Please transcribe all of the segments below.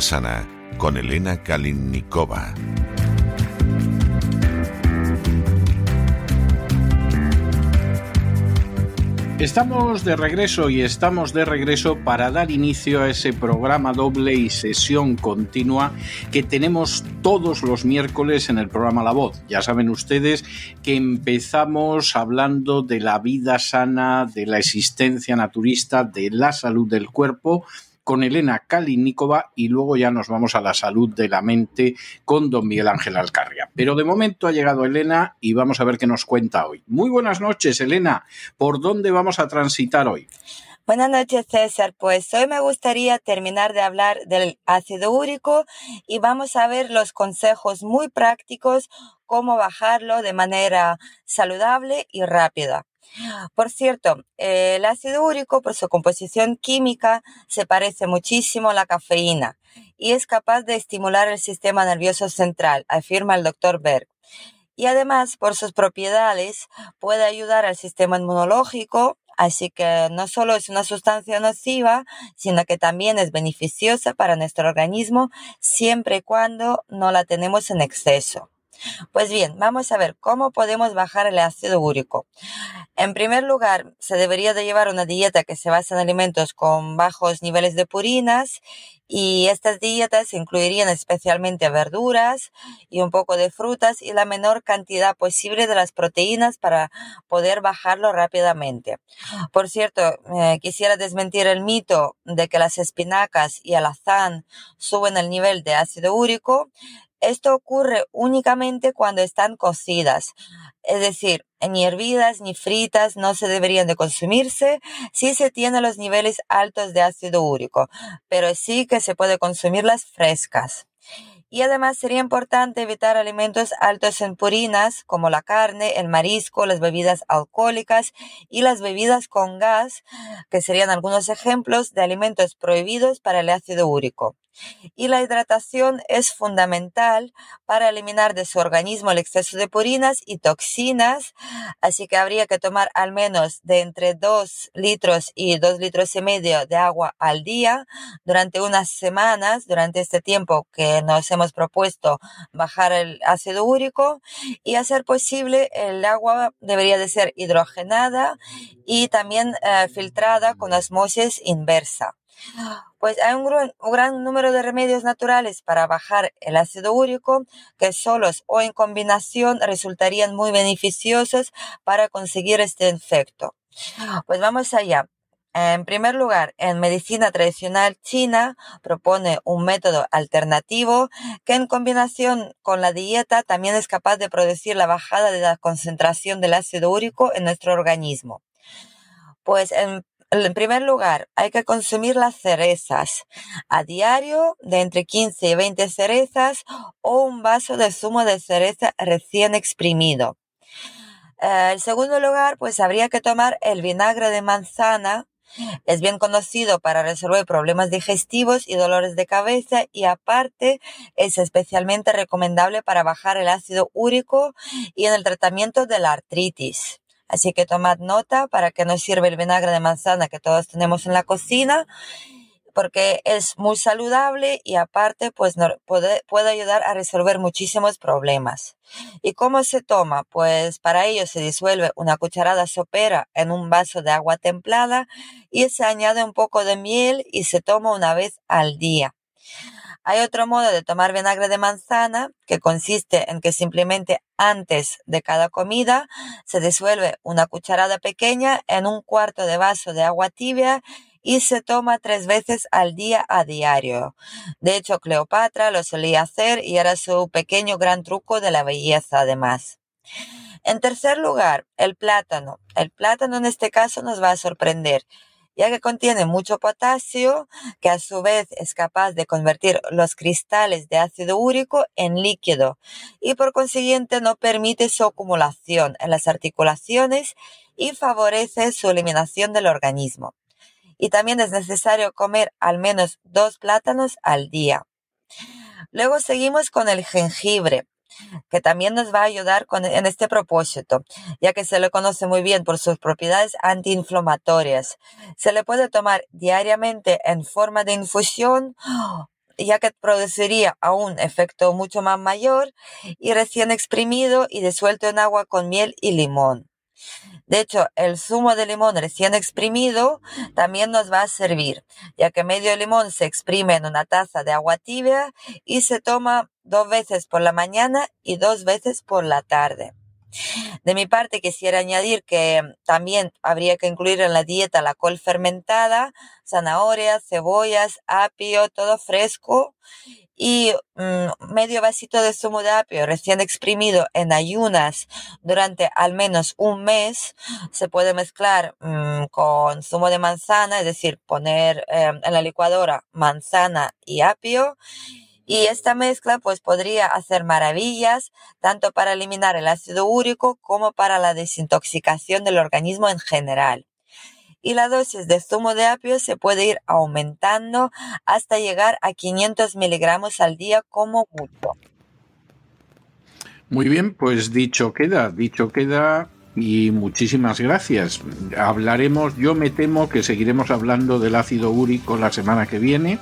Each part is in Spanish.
Sana con Elena Kalinnikova. Estamos de regreso y estamos de regreso para dar inicio a ese programa doble y sesión continua que tenemos todos los miércoles en el programa La Voz. Ya saben ustedes que empezamos hablando de la vida sana, de la existencia naturista, de la salud del cuerpo con Elena Kalinikova y luego ya nos vamos a la salud de la mente con don Miguel Ángel Alcarria. Pero de momento ha llegado Elena y vamos a ver qué nos cuenta hoy. Muy buenas noches, Elena. ¿Por dónde vamos a transitar hoy? Buenas noches, César. Pues hoy me gustaría terminar de hablar del ácido úrico y vamos a ver los consejos muy prácticos cómo bajarlo de manera saludable y rápida. Por cierto, el ácido úrico, por su composición química, se parece muchísimo a la cafeína y es capaz de estimular el sistema nervioso central, afirma el doctor Berg. Y además, por sus propiedades, puede ayudar al sistema inmunológico, así que no solo es una sustancia nociva, sino que también es beneficiosa para nuestro organismo siempre y cuando no la tenemos en exceso. Pues bien, vamos a ver cómo podemos bajar el ácido úrico. En primer lugar, se debería de llevar una dieta que se basa en alimentos con bajos niveles de purinas y estas dietas incluirían especialmente verduras y un poco de frutas y la menor cantidad posible de las proteínas para poder bajarlo rápidamente. Por cierto, eh, quisiera desmentir el mito de que las espinacas y el azán suben el nivel de ácido úrico. Esto ocurre únicamente cuando están cocidas, es decir, ni hervidas ni fritas no se deberían de consumirse si se tienen los niveles altos de ácido úrico, pero sí que se puede consumirlas frescas. Y además sería importante evitar alimentos altos en purinas como la carne, el marisco, las bebidas alcohólicas y las bebidas con gas, que serían algunos ejemplos de alimentos prohibidos para el ácido úrico. Y la hidratación es fundamental para eliminar de su organismo el exceso de purinas y toxinas, así que habría que tomar al menos de entre 2 litros y 2 litros y medio de agua al día durante unas semanas, durante este tiempo que nos hemos propuesto bajar el ácido úrico y hacer posible el agua debería de ser hidrogenada y también eh, filtrada con osmosis inversa. Pues hay un gran, número de remedios naturales para bajar el ácido úrico que solos o en combinación resultarían muy beneficiosos para conseguir este efecto. Pues vamos allá. En primer lugar, en medicina tradicional china propone un método alternativo que en combinación con la dieta también es capaz de producir la bajada de la concentración del ácido úrico en nuestro organismo. Pues en, en primer lugar, hay que consumir las cerezas a diario de entre 15 y 20 cerezas o un vaso de zumo de cereza recién exprimido. Eh, en segundo lugar, pues habría que tomar el vinagre de manzana es bien conocido para resolver problemas digestivos y dolores de cabeza y aparte es especialmente recomendable para bajar el ácido úrico y en el tratamiento de la artritis. Así que tomad nota para que nos sirve el vinagre de manzana que todos tenemos en la cocina porque es muy saludable y aparte pues puede, puede, ayudar a resolver muchísimos problemas. ¿Y cómo se toma? Pues para ello se disuelve una cucharada sopera en un vaso de agua templada y se añade un poco de miel y se toma una vez al día. Hay otro modo de tomar vinagre de manzana que consiste en que simplemente antes de cada comida se disuelve una cucharada pequeña en un cuarto de vaso de agua tibia y se toma tres veces al día a diario. De hecho, Cleopatra lo solía hacer y era su pequeño gran truco de la belleza además. En tercer lugar, el plátano. El plátano en este caso nos va a sorprender ya que contiene mucho potasio, que a su vez es capaz de convertir los cristales de ácido úrico en líquido y por consiguiente no permite su acumulación en las articulaciones y favorece su eliminación del organismo. Y también es necesario comer al menos dos plátanos al día. Luego seguimos con el jengibre que también nos va a ayudar en este propósito, ya que se le conoce muy bien por sus propiedades antiinflamatorias. Se le puede tomar diariamente en forma de infusión ya que produciría aún efecto mucho más mayor y recién exprimido y disuelto en agua con miel y limón. De hecho, el zumo de limón recién exprimido también nos va a servir, ya que medio limón se exprime en una taza de agua tibia y se toma dos veces por la mañana y dos veces por la tarde. De mi parte, quisiera añadir que también habría que incluir en la dieta la col fermentada, zanahorias, cebollas, apio, todo fresco y mm, medio vasito de zumo de apio recién exprimido en ayunas durante al menos un mes se puede mezclar mm, con zumo de manzana, es decir, poner em, en la licuadora manzana y apio. Y esta mezcla pues podría hacer maravillas tanto para eliminar el ácido úrico como para la desintoxicación del organismo en general y la dosis de zumo de apio se puede ir aumentando hasta llegar a 500 miligramos al día como mucho. Muy bien, pues dicho queda, dicho queda y muchísimas gracias. Hablaremos, yo me temo que seguiremos hablando del ácido úrico la semana que viene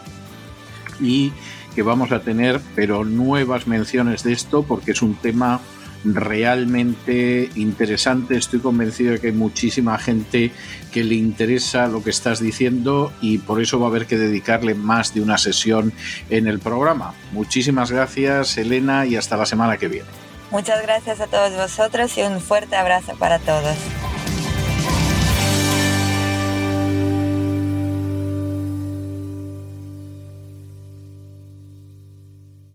y que vamos a tener, pero nuevas menciones de esto porque es un tema realmente interesante. Estoy convencido de que hay muchísima gente que le interesa lo que estás diciendo y por eso va a haber que dedicarle más de una sesión en el programa. Muchísimas gracias, Elena, y hasta la semana que viene. Muchas gracias a todos vosotros y un fuerte abrazo para todos.